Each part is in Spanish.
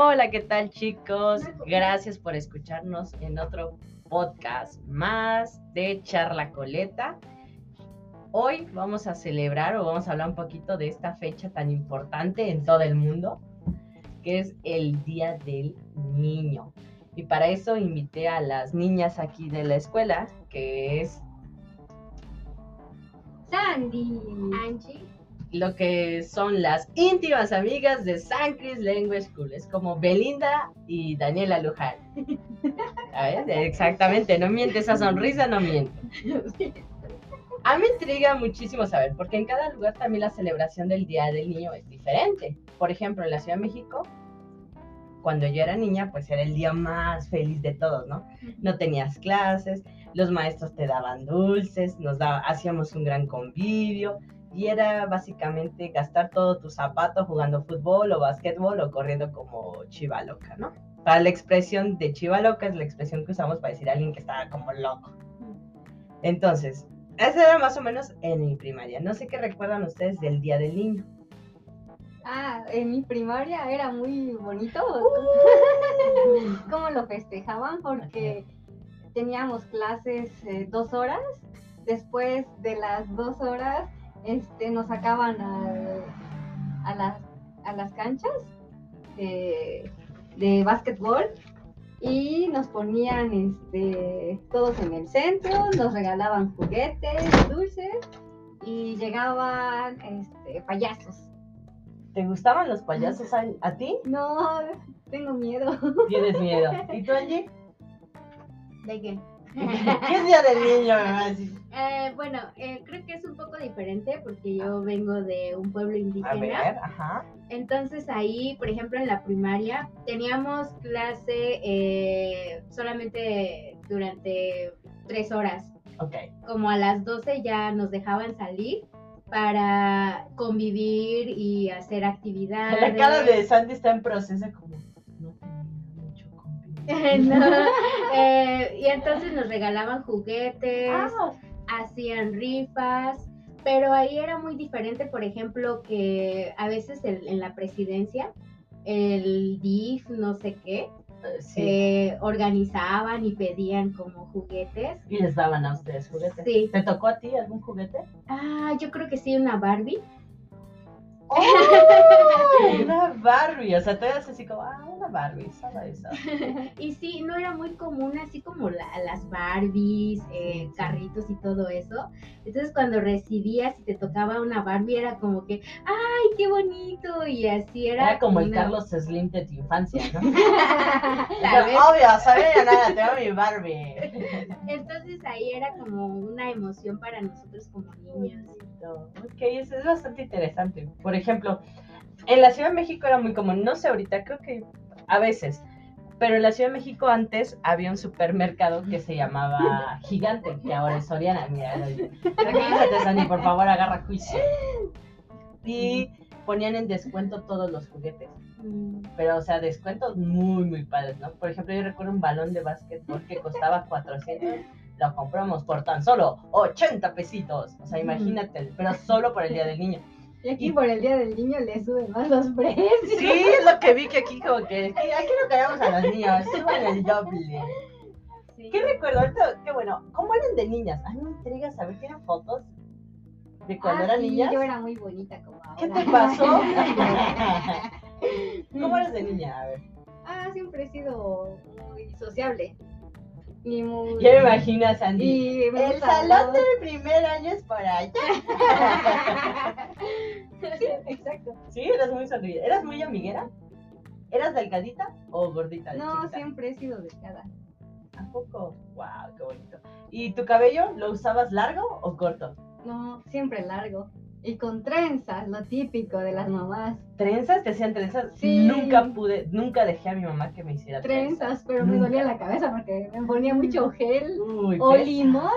Hola, ¿qué tal chicos? Gracias por escucharnos en otro podcast más de Charla Coleta. Hoy vamos a celebrar o vamos a hablar un poquito de esta fecha tan importante en todo el mundo, que es el Día del Niño. Y para eso invité a las niñas aquí de la escuela, que es Sandy, Angie, lo que son las íntimas amigas de San Cris Language School. Es como Belinda y Daniela Luján. ¿Sabes? Exactamente, no miente esa sonrisa, no miente. A mí me intriga muchísimo saber, porque en cada lugar también la celebración del Día del Niño es diferente. Por ejemplo, en la Ciudad de México, cuando yo era niña, pues era el día más feliz de todos, ¿no? No tenías clases, los maestros te daban dulces, nos daba, hacíamos un gran convivio, y era básicamente gastar todo tu zapato jugando fútbol o básquetbol o corriendo como chiva loca, ¿no? Para la expresión de chiva loca es la expresión que usamos para decir a alguien que estaba como loco. Entonces, esa era más o menos en mi primaria. No sé qué recuerdan ustedes del Día del Niño. Ah, en mi primaria era muy bonito. Uh. ¿Cómo lo festejaban? Porque teníamos clases eh, dos horas. Después de las dos horas este, nos sacaban a, a, las, a las canchas de, de básquetbol y nos ponían este, todos en el centro, nos regalaban juguetes, dulces y llegaban este, payasos. ¿Te gustaban los payasos a, a ti? No, tengo miedo. Tienes miedo. ¿Y tú, Angie? ¿De qué? ¿Qué es Día del Niño, a decir? Eh, bueno, eh, creo que es un poco diferente porque yo vengo de un pueblo A indígena. ver, ajá. Entonces ahí, por ejemplo, en la primaria teníamos clase eh, solamente durante tres horas. Ok. Como a las 12 ya nos dejaban salir para convivir y hacer actividades. La cara de Sandy está en proceso como... No, eh, y entonces nos regalaban juguetes. Ah, hacían rifas, pero ahí era muy diferente, por ejemplo, que a veces en la presidencia, el DIF, no sé qué, eh, sí. eh, organizaban y pedían como juguetes. Y les daban a ustedes juguetes. Sí. ¿Te tocó a ti algún juguete? Ah, yo creo que sí, una Barbie. ¡Oh! Barbie. O sea, tú eras así como, ah, una Barbie, solo eso. Y sí, no era muy común así como la- las Barbies, eh, carritos y todo eso. Entonces cuando recibías y te tocaba una Barbie era como que, ¡ay, qué bonito! Y así era. Era como el Carlos Slim de tu infancia, ¿no? Obvio, sabía nada, tengo mi Barbie. Entonces ahí era como una emoción para nosotros como niños. Ok, eso es bastante interesante. Por ejemplo, en la Ciudad de México era muy común, no sé ahorita, creo que a veces, pero en la Ciudad de México antes había un supermercado que se llamaba Gigante, que ahora es Soriana. Mira, tranquilízate, Sandy, por favor, agarra juicio. Y ponían en descuento todos los juguetes. Pero, o sea, descuentos muy, muy padres, ¿no? Por ejemplo, yo recuerdo un balón de básquetbol que costaba 400, lo compramos por tan solo 80 pesitos. O sea, imagínate, pero solo por el Día del Niño. Y aquí por el Día del Niño le suben más los precios. Sí, es lo que vi que aquí como que, aquí no queremos a los niños, suban el doble. Sí. ¿Qué recuerdo? Ahorita, qué bueno, ¿cómo eran de niñas? A mí me intriga saber, ¿tienen fotos de cuando Ah, eran sí, niñas? Yo era muy bonita como ahora. ¿Qué te pasó? ¿Cómo eres de niña? A ver. Ah, siempre he sido muy sociable. Y muy. Ya me imagino a Sandy. Y me El salón del primer año es por allá. Sí, exacto. Sí, eras muy sonrida. ¿Eras muy amiguera? ¿Eras delgadita o gordita? de No, chiquita? siempre he sido delgada. ¿A poco? ¡Wow! ¡Qué bonito! ¿Y tu cabello lo usabas largo o corto? No, siempre largo. Y con trenzas, lo típico de las mamás. ¿Trenzas? ¿Te hacían trenzas? Sí. Nunca pude, nunca dejé a mi mamá que me hiciera trenzas. Trenzas, pero me dolía la cabeza porque me ponía mucho gel. Uy, O limón.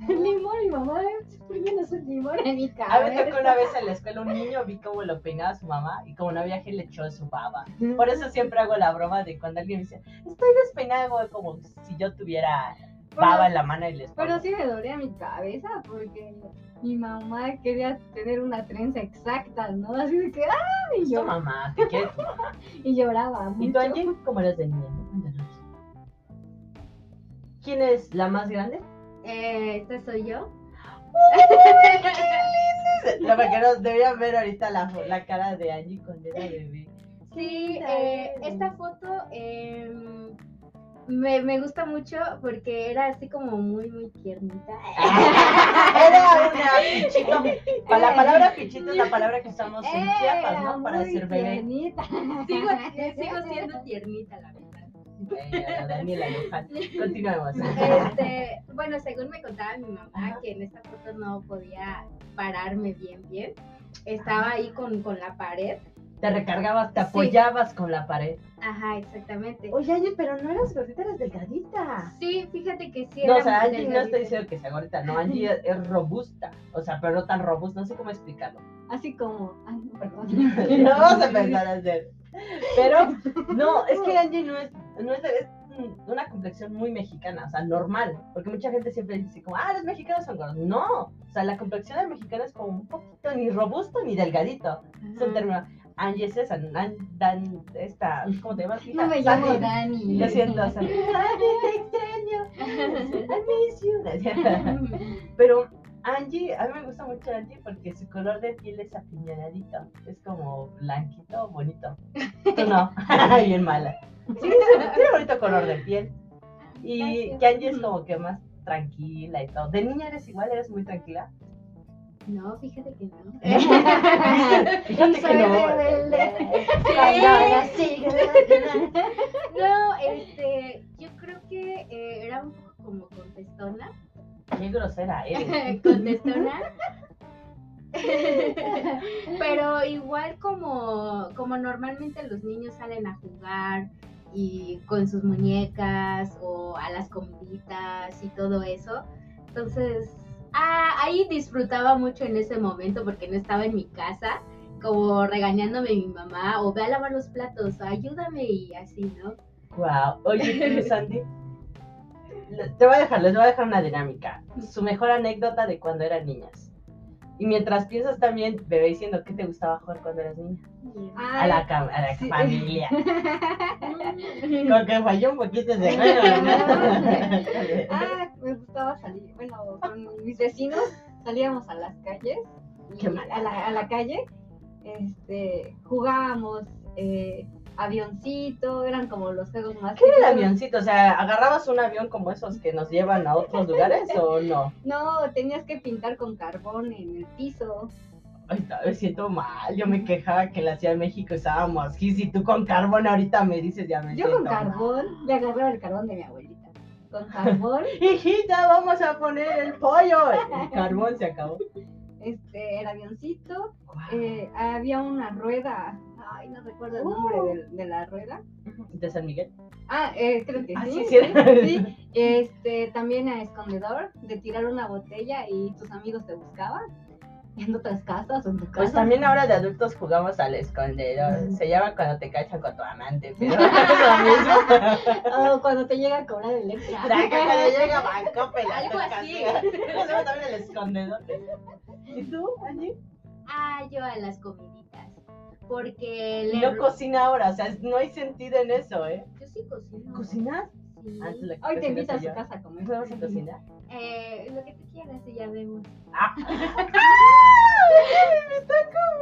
Limón, mi mamá poniéndose un limón en mi cabeza. A mí tocó una vez en la escuela un niño, vi cómo lo peinaba su mamá y como no había gel le echó su baba. Por eso siempre hago la broma de cuando alguien me dice, estoy despeinado, como si yo tuviera baba en la mano y les Pero sí me dolía mi cabeza porque mi mamá quería tener una trenza exacta, ¿no? Así de que, ¡ah! Y, Tu yo, mamá, te quiere tu mamá. y lloraba. ¿Y mucho. tú, Angie, cómo eres de niña? ¿Quién es la más grande? Eh, esta soy yo. Que nos debían ver ahorita la, la cara de Angie cuando era bebé. Sí, eh, esta foto em, me, me gusta mucho porque era así como muy, muy tiernita. Era una pichito. Para la palabra pichito es la palabra que usamos en Chiapas, ¿no? Para muy decir bebé. tiernita. Sigo, sigo siendo tiernita, la verdad. Eh, Daniela. Continuemos. Este, bueno, según me contaba mi mamá, Ajá. que en esta foto no podía pararme bien, bien. Estaba ahí con, con la pared. Te recargabas, te Sí. apoyabas con la pared. Ajá, exactamente. Oye, Angie, pero no eras gordita, eras delgadita. Sí, fíjate que sí. No, o sea, Angie no estoy diciendo que sea gordita, no, Angie es, es robusta. O sea, pero no tan robusta, no sé cómo explicarlo. Así como, ay, no, perdón. no vamos a empezar a hacer. Pero, no, es que Angie no es, no es, es una complexión muy mexicana, o sea, normal. Porque mucha gente siempre dice como, ah, los mexicanos son gordos. No, o sea, la complexión del mexicano es como un poquito ni robusto ni delgadito. Es un término. Angie es esa, Nan- Dan, esta, ¿cómo te llamas? No me llamo. Dani. Lo siento. Angie, te extraño. I miss you. Pero Angie, a mí me gusta mucho Angie porque su color de piel es apiñonadito. Es como blanquito, bonito. Tú no, bien mala. Sí, tiene tiene bonito color de piel. Y Gracias. que Angie es como que más tranquila y todo. ¿De niña eres igual? ¿Eres muy tranquila? No, fíjate que no. Fíjate Soy que no. rebelde. No, este, yo creo que eh, era un poco como contestona. Qué grosera eres. contestona. Pero igual como, como normalmente los niños salen a jugar y con sus muñecas o a las comiditas y todo eso. Entonces, ah, ahí disfrutaba mucho en ese momento porque no estaba en mi casa, como regañándome mi mamá o ve a lavar los platos, ayúdame y así, ¿no? Wow. Oye, le- Te voy a dejar, les voy a dejar una dinámica. Su mejor anécdota de cuando eran niñas. Y mientras piensas también, bebé diciendo qué te gustaba jugar cuando eras niña. A la, a la sí. familia. Con que falló un poquito ese juego, ¿no? Ah, me gustaba salir. Bueno, con mis vecinos salíamos a las calles. Qué a, la, a la calle. Este, jugábamos eh, avioncito, eran como los juegos más ¿Qué era el avioncito? O sea, ¿agarrabas un avión como esos que nos llevan a otros lugares o no? No, tenías que pintar con carbón en el piso. Ay, me siento mal. Yo me quejaba que en la Ciudad de México usábamos gis y tú con carbón ahorita me dices ya me Yo con siento mal. carbón, le agarraba el carbón de mi abuelita. Con carbón, Hijita, vamos a poner el pollo. El carbón se acabó. este, el avioncito, eh, había una rueda, ay, no recuerdo el nombre de, de la rueda. ¿De San Miguel? Ah, eh, creo que Ah, sí. sí, sí este, también a escondedor, de tirar una botella y tus amigos te buscaban en otras casas o en tu casa. Pues también ahora de adultos jugamos al escondedor. Se llama cuando te cachan con tu amante, pero es lo mismo. O cuando te llega a cobrar el extra. Cuando llega Banco Algo así. Hacemos también el escondedor. ¿Y tú, Angie? Ah, yo a las comiditas. Porque Y le... no cocina ahora, o sea, no hay sentido en eso, ¿eh? Yo sí cocino. ¿Cocinas? Sí. Ah, Hoy te invito a su yo. casa a comer. ¿Podemos a cocinar? Eh, lo que tú quieras y ya vemos. Ah.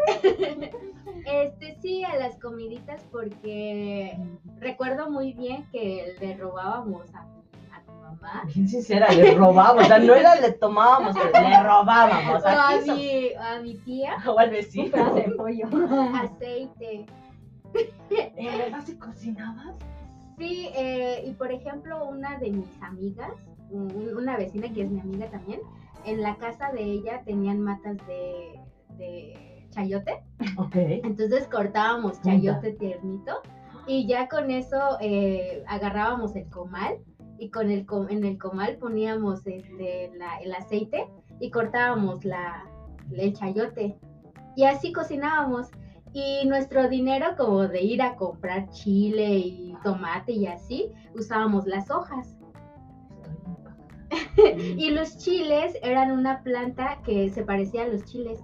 Este sí, a las comiditas porque recuerdo muy bien que le robábamos a, mamá. Bien sincera, le robábamos, o sea, no era le tomábamos, le robábamos. A mi, a mi tía O al vecino. de pollo. aceite. ¿En verdad se cocinabas? Sí, eh, y por ejemplo, una de mis amigas, un- una vecina que es mi amiga también, en la casa de ella tenían matas de, de chayote. Ok. Entonces cortábamos chayote tiernito y ya con eso eh, agarrábamos el comal y con el en el comal poníamos este, la- el aceite y cortábamos la, el chayote y así cocinábamos. Y nuestro dinero como de ir a comprar chile y tomate y así, usábamos las hojas. y los chiles eran una planta que se parecía a los chiles.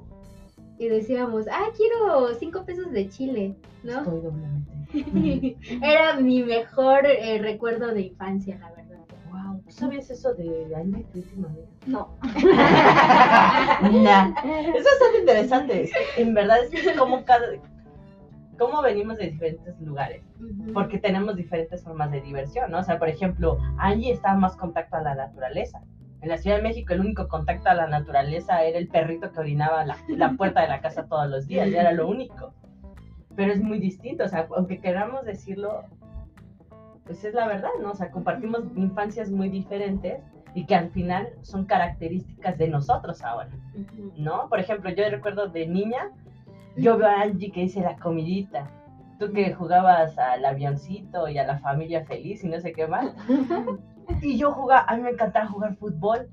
Y decíamos, ah, quiero cinco pesos de chile, ¿no? Estoy doblemente. Era mi mejor eh, recuerdo de infancia, la verdad. ¿Tú sabías eso de Andy, tu última amiga? No. Nah. Es bastante interesante. En verdad es que como cada cómo venimos de diferentes lugares, Ujú. porque tenemos diferentes formas de diversión, ¿no? O sea, por ejemplo, Angie estaba más contacto a la naturaleza. En la Ciudad de México el único contacto a la naturaleza era el perrito que orinaba la, la puerta de la casa todos los días, ya era lo único. Pero es muy distinto, o sea, aunque queramos decirlo, pues es la verdad, ¿no? O sea, compartimos infancias muy diferentes y que al final son características de nosotros ahora. ¿no? Por ejemplo, yo recuerdo de niña, yo veo a Angie que dice la comidita. Tú que jugabas al avioncito y a la familia feliz y no sé qué más. Y yo jugaba, a mí me encantaba jugar fútbol.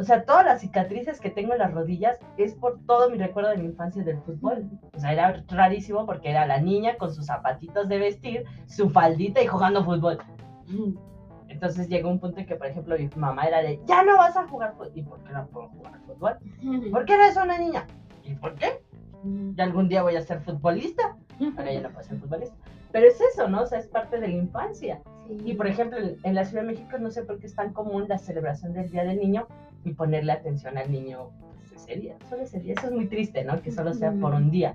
O sea, todas las cicatrices que tengo en las rodillas es por todo mi recuerdo de mi infancia del fútbol. O sea, era rarísimo porque era la niña con sus zapatitos de vestir, su faldita y jugando fútbol. Entonces llegó un punto en que, por ejemplo, mi mamá era de, ya no vas a jugar fútbol. ¿Y por qué no puedo jugar fútbol? ¿Por qué eres una niña? ¿Y por qué? Ya algún día voy a ser futbolista. Ahora ya no puedo ser futbolista. Pero es eso, ¿no? O sea, es parte de la infancia. Sí. Y por ejemplo, en- en la Ciudad de México no sé por qué es tan común la celebración del Día del Niño y ponerle atención al niño pues, ese día, solo ese día. Eso es muy triste, ¿no? Que solo sea por un día.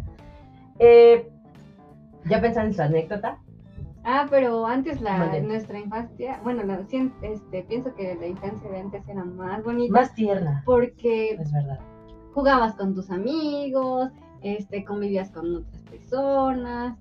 Eh, ¿Ya pensaron en su anécdota? Ah, pero antes la, nuestra infancia, bueno, la, este, pienso que la infancia de antes era más bonita Más tierna, porque es verdad. jugabas con tus amigos, este, convivías con otras personas,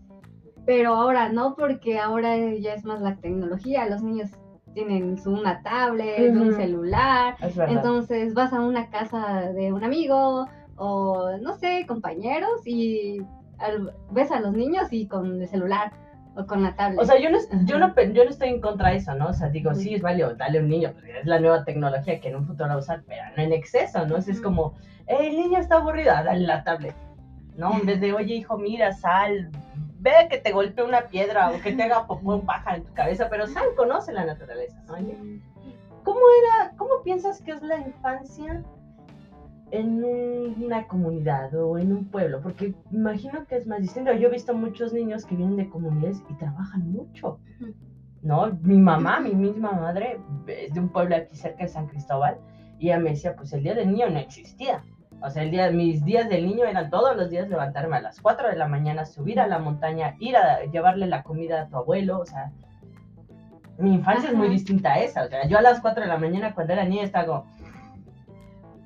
pero ahora no, porque ahora ya es más la tecnología, los niños tienen una tablet, un celular, entonces vas a una casa de un amigo o no sé, compañeros y al- ves a los niños y con el celular o con la tablet. O sea, yo no, yo, no, yo no estoy en contra de eso, ¿no? O sea, digo, sí, es válido darle a un niño, porque es la nueva tecnología que en un futuro va a usar, pero no en exceso, ¿no? Es, como, "Eh, el niño está aburrido, dale la tablet, ¿no? En vez de, oye, hijo, mira, sal, ve que te golpee una piedra o que te haga popó un pájaro en tu cabeza, pero sal, conoce la naturaleza, ¿no? ¿Cómo era, cómo piensas que es la infancia en un- una comunidad o en un pueblo? Porque imagino que es más distinto. Yo he visto muchos niños que vienen de comunidades y trabajan mucho. ¿No? Mi mamá, mi misma madre, es de un pueblo aquí cerca de San Cristóbal y ella me decía, pues el día del niño no existía. O sea, el día, mis días del niño eran todos los días levantarme a las 4 de la mañana, subir a la montaña, ir a llevarle la comida a tu abuelo, o sea, mi infancia es muy Ajá. distinta a esa. O sea, yo a las 4 de la mañana cuando era niña estaba como,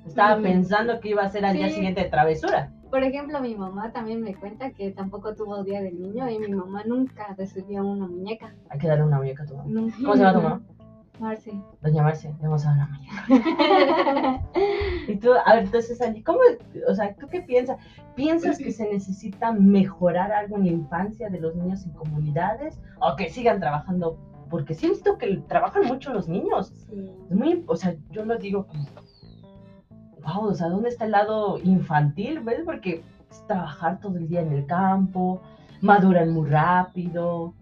estaba Mm. pensando que iba a hacer al día siguiente de travesura. Por ejemplo, mi mamá también me cuenta que tampoco tuvo día del niño y mi mamá nunca recibió una muñeca. Hay que darle una muñeca a tu mamá. ¿Cómo se llama tu mamá? Marci. Doña Marcia, le vamos a dar una muñeca. Y tú, a ver, entonces, Angie, ¿cómo, o sea, tú qué piensas? ¿Piensas que se necesita mejorar algo en la infancia de los niños en comunidades o que sigan trabajando? Porque siento que trabajan mucho los niños. Sí. Es muy, o sea, yo lo digo como, wow, o sea, ¿dónde está el lado infantil? ¿Ves? Porque es trabajar todo el día en el campo, maduran muy rápido,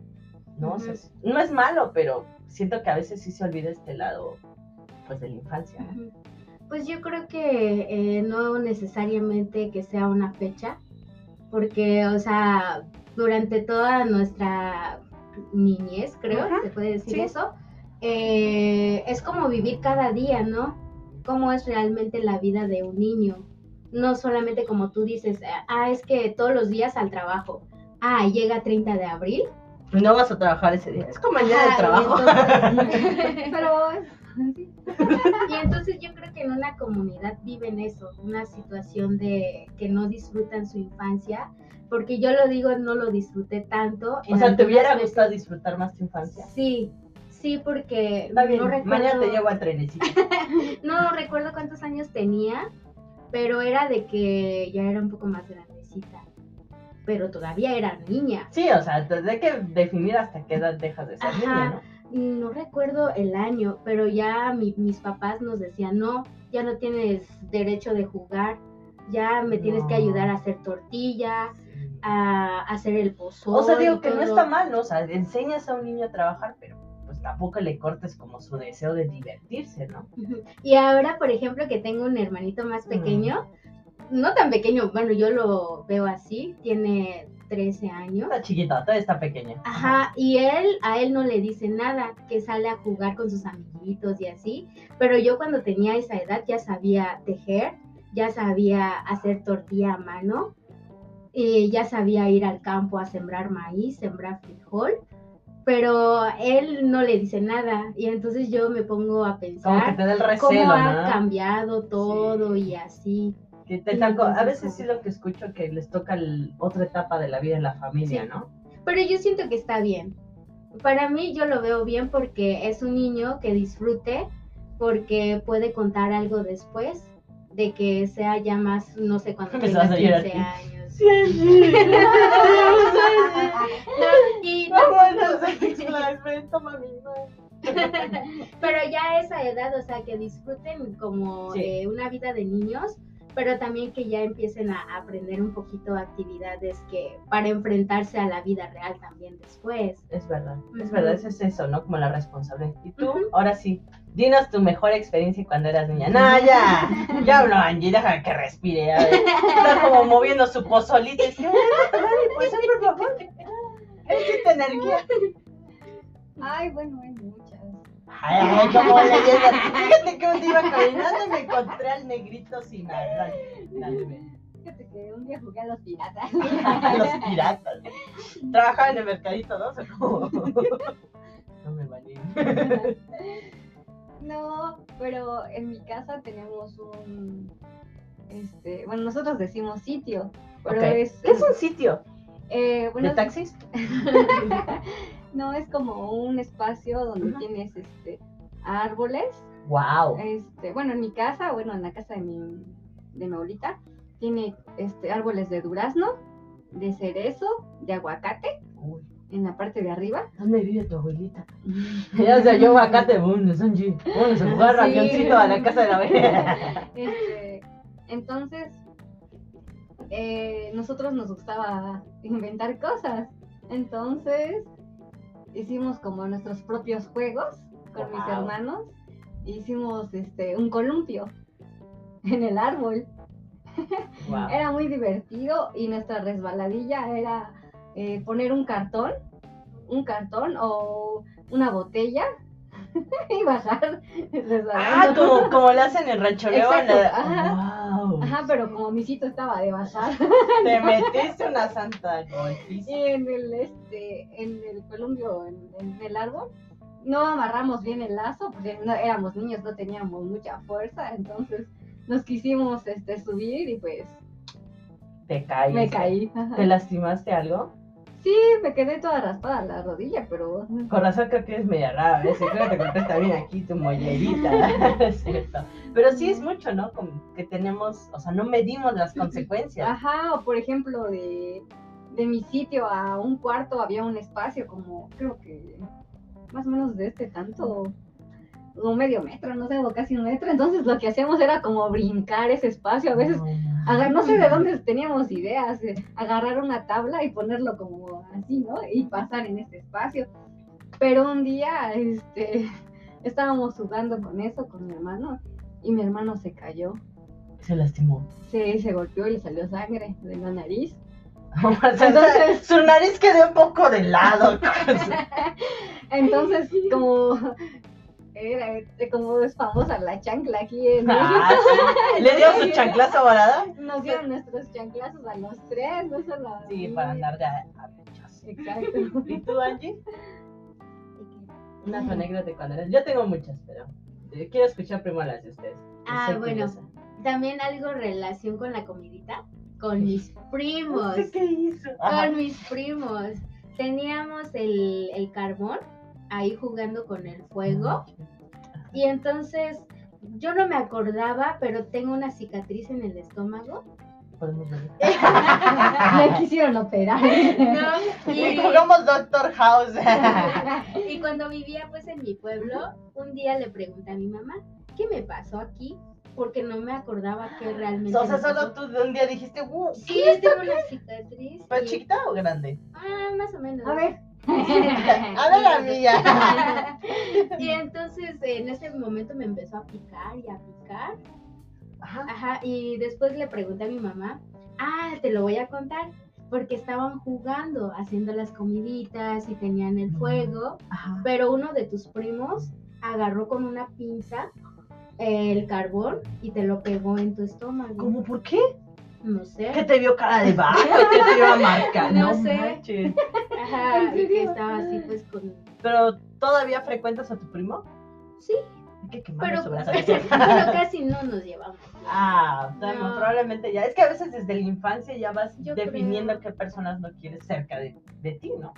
¿no? O sea, es- no es malo, pero siento que a veces sí se olvida este lado, pues, de la infancia, ¿no? Pues yo creo que eh, no necesariamente que sea una fecha, porque, o sea, durante toda nuestra niñez, creo, Ajá, se puede decir sí. eso, eh, es como vivir cada día, ¿no? Cómo es realmente la vida de un niño. No solamente como tú dices, ah, es que todos los días al trabajo. Ah, llega 30 de abril. No vas a trabajar ese día, es como el día de trabajo. entonces- Pero. Y entonces yo creo que en una comunidad viven eso, una situación de que no disfrutan su infancia, porque yo lo digo, no lo disfruté tanto. O sea, ¿te hubiera veces- gustado disfrutar más tu infancia? Sí, sí, porque Está bien, no recuerdo, mañana te llevo a trenecito. no recuerdo cuántos años tenía, pero era de que ya era un poco más grandecita, pero todavía era niña. Sí, o sea, hay que definir hasta qué edad dejas de ser Ajá. niña, ¿no? No recuerdo el año, pero ya mi- mis papás nos decían, no, ya no tienes derecho de jugar, ya me tienes que ayudar a hacer tortilla, a hacer el pozole. O sea, digo que no todo". está mal, ¿no? O sea, enseñas a un niño a trabajar, pero pues tampoco le cortes como su deseo de divertirse, ¿no? Y ahora, por ejemplo, que tengo un hermanito más pequeño, no tan pequeño, bueno, yo lo veo así, tiene 13 años. Está chiquita, todavía está pequeña. Ajá, y él, a él no le dice nada, que sale a jugar con sus amiguitos y así, pero yo cuando tenía esa edad ya sabía tejer, ya sabía hacer tortilla a mano, y ya sabía ir al campo a sembrar maíz, sembrar frijol, pero él no le dice nada, y entonces yo me pongo a Como que pensar te da el cómo ha ¿no? cambiado todo y así. Que te tocó- a veces sí lo que escucho que les toca el- otra etapa de la vida en la familia, Sí. ¿no? Pero yo siento que está bien. Para mí yo lo veo bien porque es un niño que disfrute, porque puede contar algo después de que sea ya más, no sé, llorar 15 aquí. años. Sí, sí. No, y pero ya a esa edad, o sea, que disfruten como Sí. eh, una vida de niños, pero también que ya empiecen a aprender un poquito actividades que para enfrentarse a la vida real también después. Es verdad, es verdad, eso es eso, ¿no? Como la responsabilidad. Y tú, ahora sí, dinos tu mejor experiencia cuando eras niña. No, ya, ya hablo, Angie, deja que respire. A ver. Está como moviendo su pozolito. Es que, "Ay, pues, por favor. Energía. Ay, bueno, muchas. Ay, ay, como leyenda. Fíjate que un día iba caminando y me encontré al negrito sin hablar. Fíjate que un día jugué a los piratas. Los piratas. Trabajaba en el mercadito, ¿no? No me vale. No, pero en mi casa tenemos un, este, bueno, nosotros decimos sitio, pero es, ¿Qué es un sitio? eh, bueno, ¿De taxis? No es como un espacio donde tienes, este, árboles, Wow. este, bueno, en mi casa, bueno, en la casa de mi, de mi abuelita, tiene, este, árboles de durazno, de cerezo, de aguacate, Uy, en la parte de arriba. ¿Dónde vive tu abuelita? Ya sé, yo acá te boom, Sanji. Vamos a jugar Sí. a la casa de la abuela. Este, entonces, eh, nosotros nos gustaba inventar cosas. Entonces, hicimos como nuestros propios juegos con mis hermanos. Hicimos este, un columpio en el árbol. Wow. Era muy divertido y nuestra resbaladilla era eh, poner un cartón, un cartón o una botella y bajar Ah, como, como lo hacen en Rancho León. Wow. Ajá, pero como mi sitio estaba de bajar. Te metiste una santa. Y en el este, en el columpio, en, en el árbol, no amarramos bien el lazo, porque no éramos niños, no teníamos mucha fuerza, entonces nos quisimos este subir y pues Te caí. me caí. Ajá. ¿Te lastimaste algo? Sí, me quedé toda raspada la rodilla, pero Con razón creo que es media rara a veces. Creo que te cortaste también aquí tu mollerita. Es cierto. Pero sí es mucho, ¿no? Como que tenemos, o sea, no medimos las consecuencias. ajá, o por ejemplo de, de mi sitio a un cuarto había un espacio como, creo que más o menos de este tanto, como medio metro, no sé, o casi un metro, entonces lo que hacíamos era como brincar ese espacio, a veces No sé de dónde teníamos ideas, de agarrar una tabla y ponerlo como así, ¿no? Y pasar en este espacio. Pero un día, este, estábamos jugando con eso, con mi hermano, y mi hermano se cayó. Se lastimó. Se, se golpeó y le salió sangre de la nariz. Entonces, su nariz quedó un poco de lado. Entonces, como, era, como es famosa la chancla aquí en Ah, sí. ¿Le dio su chanclazo volada? Nos dieron nuestros chanclazos a los tres, no solo a Sí, mí. para andar de arrechos. Exacto. ¿Y tú, Angie? Una tu anécdota de cuando eras. Yo tengo muchas, pero eh, quiero escuchar primero las de ustedes. Ah, bueno. curiosa. También algo relación con la comidita, con mis primos. Qué hizo. Ajá. con mis primos. Teníamos el, el carbón ahí jugando con el fuego. Y entonces yo no me acordaba, pero tengo una cicatriz en el estómago. Podemos ver. Me quisieron operar. ¿no? Y jugamos Doctor House. y cuando vivía pues en mi pueblo, un día le pregunté a mi mamá, ¿qué me pasó aquí? Porque no me acordaba que realmente. o sea, solo tú de un día dijiste, uh, Sí, tengo una cicatriz. ¿Fue y- chiquita o grande? Ah, más o menos. A ver, A ver, amiga. y entonces en ese momento me empezó a picar y a picar. Ajá. Ajá, y después le pregunté a mi mamá, ah, te lo voy a contar, porque estaban jugando, haciendo las comiditas y tenían el fuego, Ajá. pero uno de tus primos agarró con una pinza el carbón y te lo pegó en tu estómago. ¿Cómo por qué? No sé. ¿Qué te vio cara de vaca? ¿Qué te iba a marcar? No sé. manches. Ajá, ¿En y que estaba así pues con... Pero ¿todavía frecuentas a tu primo? Sí, que quemarle pero, pero casi no nos llevamos. Ah, o sea, No. probablemente ya. Es que a veces desde la infancia ya vas Yo definiendo creo. qué personas no quieres cerca de, de ti, ¿no?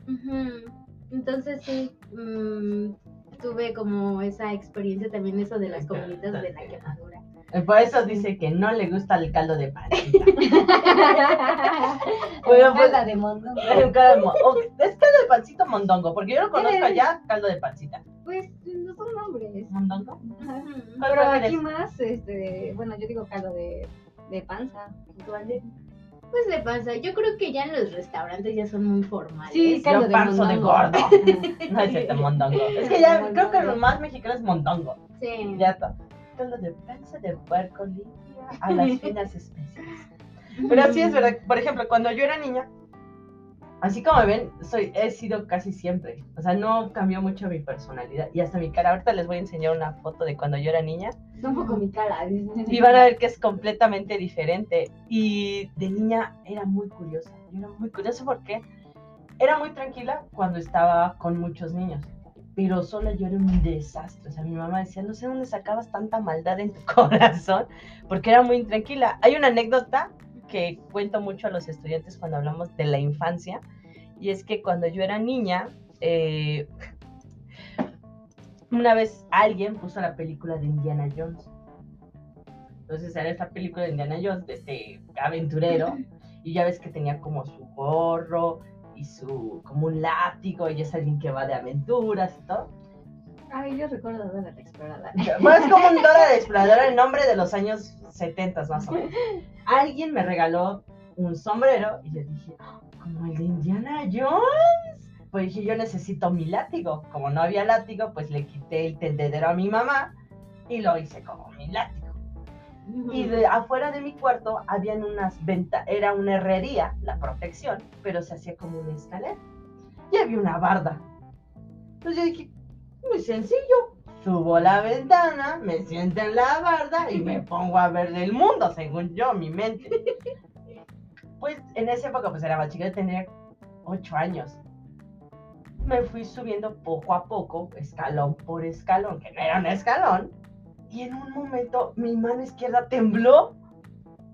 Entonces sí, mm, tuve como esa experiencia también eso de las Acá, comiditas de la quemadura. Eh, Por eso dice que no le gusta el caldo de pancita. Bueno, pues- de mondongo. De es caldo de pancito mondongo, porque yo lo conozco allá, caldo de pancita. Pues no son nombres. ¿Mondongo? Ajá. Ujú. ¿Cuál Pero aquí más, este, bueno, yo digo caldo de, de panza. Pues de panza, yo creo que ya en los restaurantes ya son muy formales. Sí, Yo caldo de panzo de mondongo. gordo. Ajá. No es este mondongo. Es que ya creo que lo más mexicano es mondongo. Sí. Ya está. Caldo de panza de puerco limpia a las finas especias. Pero así es verdad. Por ejemplo, cuando yo era niña, así como ven, soy, he sido casi siempre. O sea, no cambió mucho mi personalidad. Y hasta mi cara. Ahorita les voy a enseñar una foto de cuando yo era niña. Es un poco mi cara. Y van a ver que es completamente diferente. Y de niña era muy curiosa. Yo era muy curiosa porque era muy tranquila cuando estaba con muchos niños. Pero sola yo era un desastre. O sea, mi mamá decía, no sé dónde sacabas tanta maldad en tu corazón. Porque era muy intranquila. Hay una anécdota que cuento mucho a los estudiantes cuando hablamos de la infancia. Y es que cuando yo era niña, eh, una vez alguien puso la película de Indiana Jones. Entonces era esta película de Indiana Jones, de este aventurero, y ya ves que tenía como su gorro y su como un látigo, y es alguien que va de aventuras y todo. Ay, yo recuerdo de la explorada. Bueno, es como un Dora de Explorador en nombre de los años 70 más o menos. Alguien me regaló un sombrero y yo dije, "Ah, como el de Indiana Jones. Pues dije, yo necesito mi látigo. Como no había látigo, pues le quité el tendedero a mi mamá y lo hice como mi látigo. Y de afuera de mi cuarto habían unas ventas, era una herrería, la protección, pero se hacía como una escalera. Y había una barda. Entonces yo dije, muy sencillo, subo la ventana, me siento en la barda y me pongo a ver el mundo, según yo, mi mente. Pues en esa época pues era más chica, tenía ocho años. Me fui subiendo poco a poco, escalón por escalón, que no era un escalón, y en un momento mi mano izquierda tembló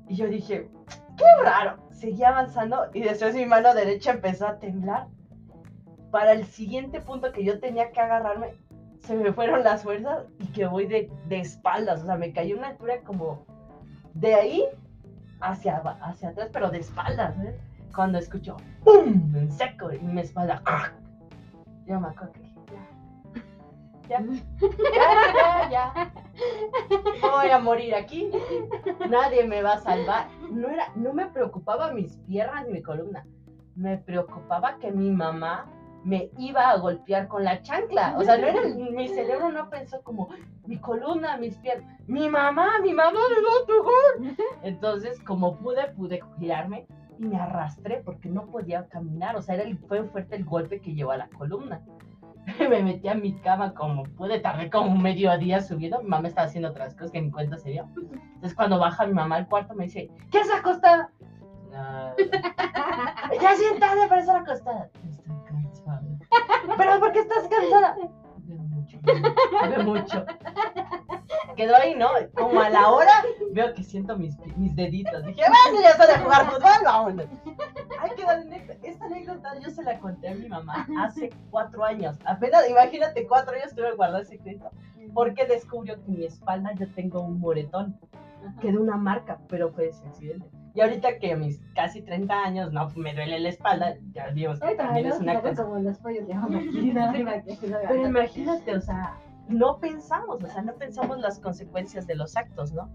y yo dije, qué raro. Seguí avanzando y después mi mano derecha empezó a temblar. Para el siguiente punto que yo tenía que agarrarme, se me fueron las fuerzas y que voy de, de espaldas. O sea, me caí a una altura como de ahí hacia, hacia atrás, pero de espaldas. ¿eh? Cuando escucho ¡pum! en seco y mi espalda. ¡ah! Yo me acuerdo que dije, ya, ya, ya. Voy a morir aquí. Nadie me va a salvar. No, era, no me preocupaba mis piernas ni mi columna. Me preocupaba que mi mamá me iba a golpear con la chancla. O sea, no era, mi cerebro no pensó como mi columna, mis piernas. Mi mamá, mi mamá me va a pegar. Entonces, como pude, pude girarme y me arrastré porque no podía caminar. O sea, era el, fue fuerte el golpe que llevó a la columna. Me metí a mi cama como pude, tardé como medio día subiendo. Mi mamá estaba haciendo otras cosas que ni cuenta se dio. Entonces, cuando baja mi mamá al cuarto, me dice: ¿Qué haces acostada? Nada. Ya siéntate para estar acostada. Estoy cansada. ¿Pero por qué estás cansada? Veo mucho. Veo mucho. Quedó ahí, ¿no? Como a la hora veo que siento mis, mis deditos. Dije, bueno, ya sé de jugar fútbol, vámonos. Esta anécdota yo se la conté a mi mamá hace cuatro años. Apenas, imagínate, cuatro años tuve que guardar el secreto. Porque descubrió que en mi espalda yo tengo un moretón. Quedó una marca, pero fue ese accidente. Y ahorita que a mis casi 30 años no me duele la espalda, ya vimos que también es una cosa. como los pollos de de que Pero imagínate, o sea, no pensamos, o sea, no pensamos las consecuencias de los actos, ¿no?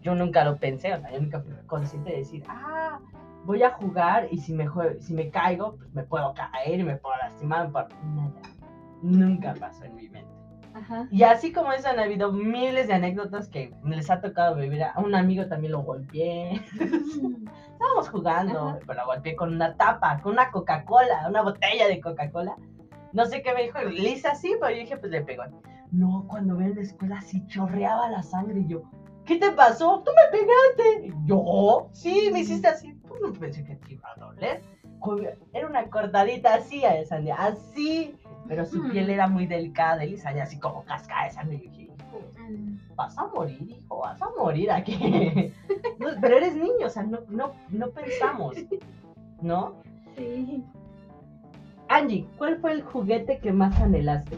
Yo nunca lo pensé, o sea, yo nunca fui consciente de decir, ah, voy a jugar y si me, si me caigo, pues me puedo caer y me puedo lastimar. Por... Nada. Nunca pasó en mi mente. Ajá. Y así como eso han habido miles de anécdotas que les ha tocado vivir. A un amigo también lo golpeé. Estábamos jugando, Ajá. pero lo golpeé con una tapa, con una Coca-Cola, una botella de Coca-Cola. No sé qué me dijo, le hice así, pero yo dije, pues le pegó. No, cuando ve en la escuela sí chorreaba la sangre y yo, ¿qué te pasó? ¿Tú me pegaste? Yo, sí, me hiciste así. Pues no pensé que te iba a doler. Era una cortadita así a esa, así, pero su Mm. piel era muy delicada, de lisa, y así como cascada sangre. Y dije, hijo, vas a morir, hijo, vas a morir aquí. No, pero eres niño, o sea, no, no, no pensamos, ¿no? Sí. Angie, ¿cuál fue el juguete que más anhelaste?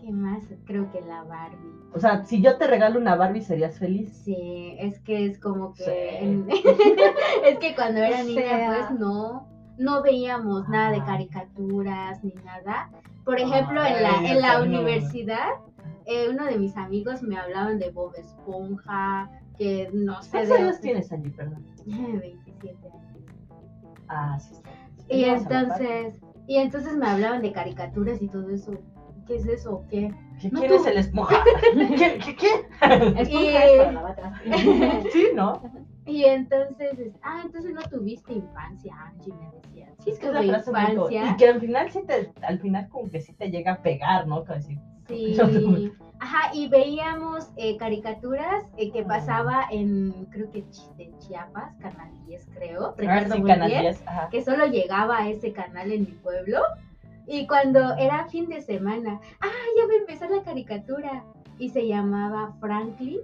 ¿Qué más? Creo que la Barbie. O sea, si yo te regalo una Barbie, ¿serías feliz? Sí, es que es como que... Sí. en- es que cuando era O niña, sea. pues no, no veíamos nada de caricaturas ni nada. Por ejemplo, en la, en la universidad, eh, uno de mis amigos me hablaban de Bob Esponja, que no sé ¿Cuántos de... años tienes, Angie, perdón? 27 años. Ah, sí está. Y entonces, y entonces me hablaban de caricaturas y todo eso. ¿Qué es eso? o ¿Qué? ¿Qué no quieres tú. el esponja? ¿Qué? ¿Qué? qué? Esponja Y- es para trastes. sí, ¿no? Y entonces, es- ah, entonces no tuviste infancia, Angie, me decía. Sí, Es que es la tuve infancia. Y que al final sí te, al final como que sí te llega a pegar, ¿no? Como decir, Sí. Ajá, y veíamos eh, caricaturas eh, que pasaba en, creo que de Chiapas, Canal 10, creo. ah, sí, Canal bien. 10, ajá. que solo llegaba a ese canal en mi pueblo. Y cuando era fin de semana, ah, ya va a empezar la caricatura. Y se llamaba Franklin.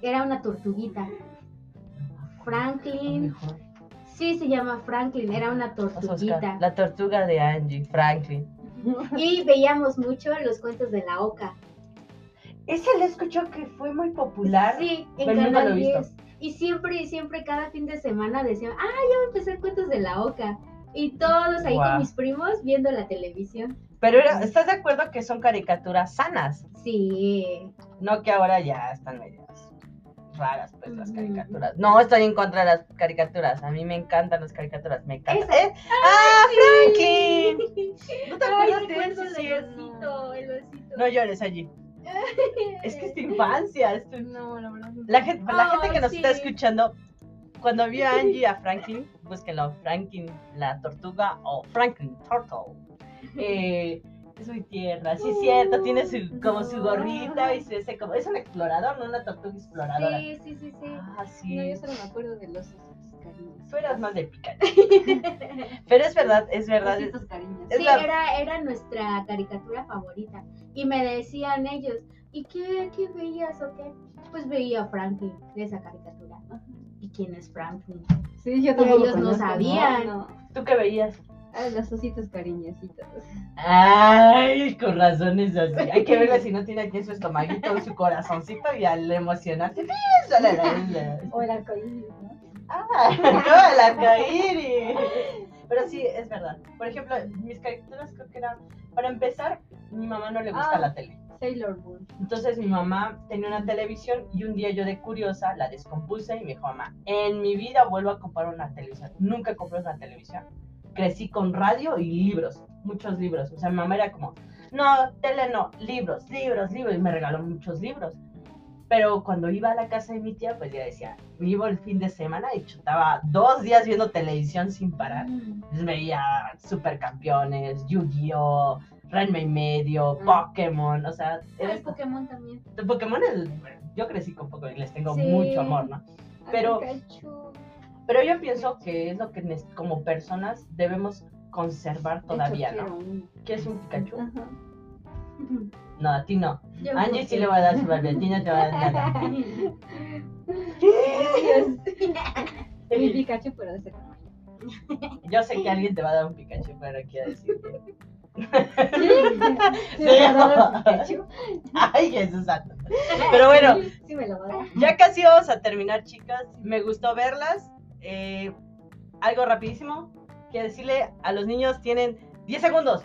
Era una tortuguita. Lo Franklin. Sí, se llama Franklin. Era una tortuguita. La tortuga de Angie, Franklin. Y veíamos mucho los cuentos de la Oca. Ese le escuchó que fue muy popular. Sí, en pero lo Canal he visto. 10. Y siempre, y siempre, cada fin de semana decían, ah, ya va a empezar cuentos de la Oca. Y todos ahí con mis primos viendo la televisión. Pero ¿estás de acuerdo que son caricaturas sanas? Sí. No que ahora ya están medias raras, pues, las caricaturas. No estoy en contra de las caricaturas. A mí me encantan las caricaturas. Me encantan. Esa- ¡Eh! ¡Ah, Franklin! ¿No te Ay, acuerdas de recuerdo eso? Sí, es- osito, el osito. No llores allí. Es que es tu infancia. es tu- No, la verdad. no. La gente, la gente Ay, que nos sí. está escuchando, cuando vio a Angie y a Franklin, búsquenlo, Franklin la tortuga o Franklin Turtle. Eh, es muy tierna, sí es cierto, tiene su, como su gorrita y se hace como, es un explorador, no una tortuga exploradora. Sí, sí, sí, sí. Ah, sí. No, yo solo me acuerdo de los ositos cariños. Tú eras más de Pikachu. Pero es verdad, es verdad. es- Ositos cariños. Es Sí, la- era, era nuestra caricatura favorita. Y me decían ellos, ¿y qué, qué veías o qué? Pues veía a Franklin de esa caricatura. ¿Y quién es Franklin? Sí, yo Y tampoco ellos no conozco, sabían. No, ¿Tú qué veías? Ah, los ositos cariñositos. Ay, con razones así. Hay que verla si no tiene aquí en su estomaguito, su corazoncito y al emocionarse. O el arcoíris, ¿no? Ah, no, el arcoíris. Pero sí, es verdad. Por ejemplo, mis caricaturas creo que eran. Para empezar, mi mamá no le gusta Ah. la tele. Sailor Moon. Entonces mi mamá tenía una televisión y un día yo de curiosa la descompuse y me dijo, mamá, en mi vida vuelvo a comprar una televisión. Nunca compré una televisión. Crecí con radio y libros, muchos libros. O sea, mi mamá era como, no, tele no, libros, libros, libros. Y me regaló muchos libros. Pero cuando iba a la casa de mi tía, pues ya decía, vivo el fin de semana y chutaba dos días viendo televisión sin parar. Entonces veía Supercampeones, Yu-Gi-Oh!, Ranma y medio, Mm. Pokémon, o sea, era El Pokémon también. de Pokémon, es- yo crecí con Pokémon y les tengo Sí. mucho amor, ¿no? Pero- Pikachu. Pero yo pienso que es lo que como personas debemos conservar todavía, ¿no? ¿Qué es un Pikachu? Ajá. No, a ti no. Yo Angie sí le va a dar su Barbie, a ti no te va a dar nada. Mi Pikachu, pero de ese tamaño. Yo sé que alguien te va a dar un Pikachu, pero quiero decir que... Sí. Ay, Jesús santo. Pero bueno, Sí, me lo ya casi vamos a terminar, chicas. Me gustó verlas. Eh, algo rapidísimo. Quiero decirle a los niños, tienen 10 segundos.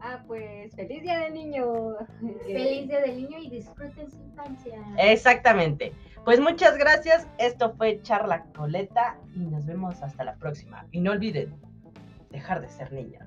Ah, pues feliz día del niño. Feliz día del niño y disfruten su infancia. Exactamente. Pues muchas gracias. Esto fue Charla Coleta y nos vemos hasta la próxima. Y no olviden dejar de ser niños.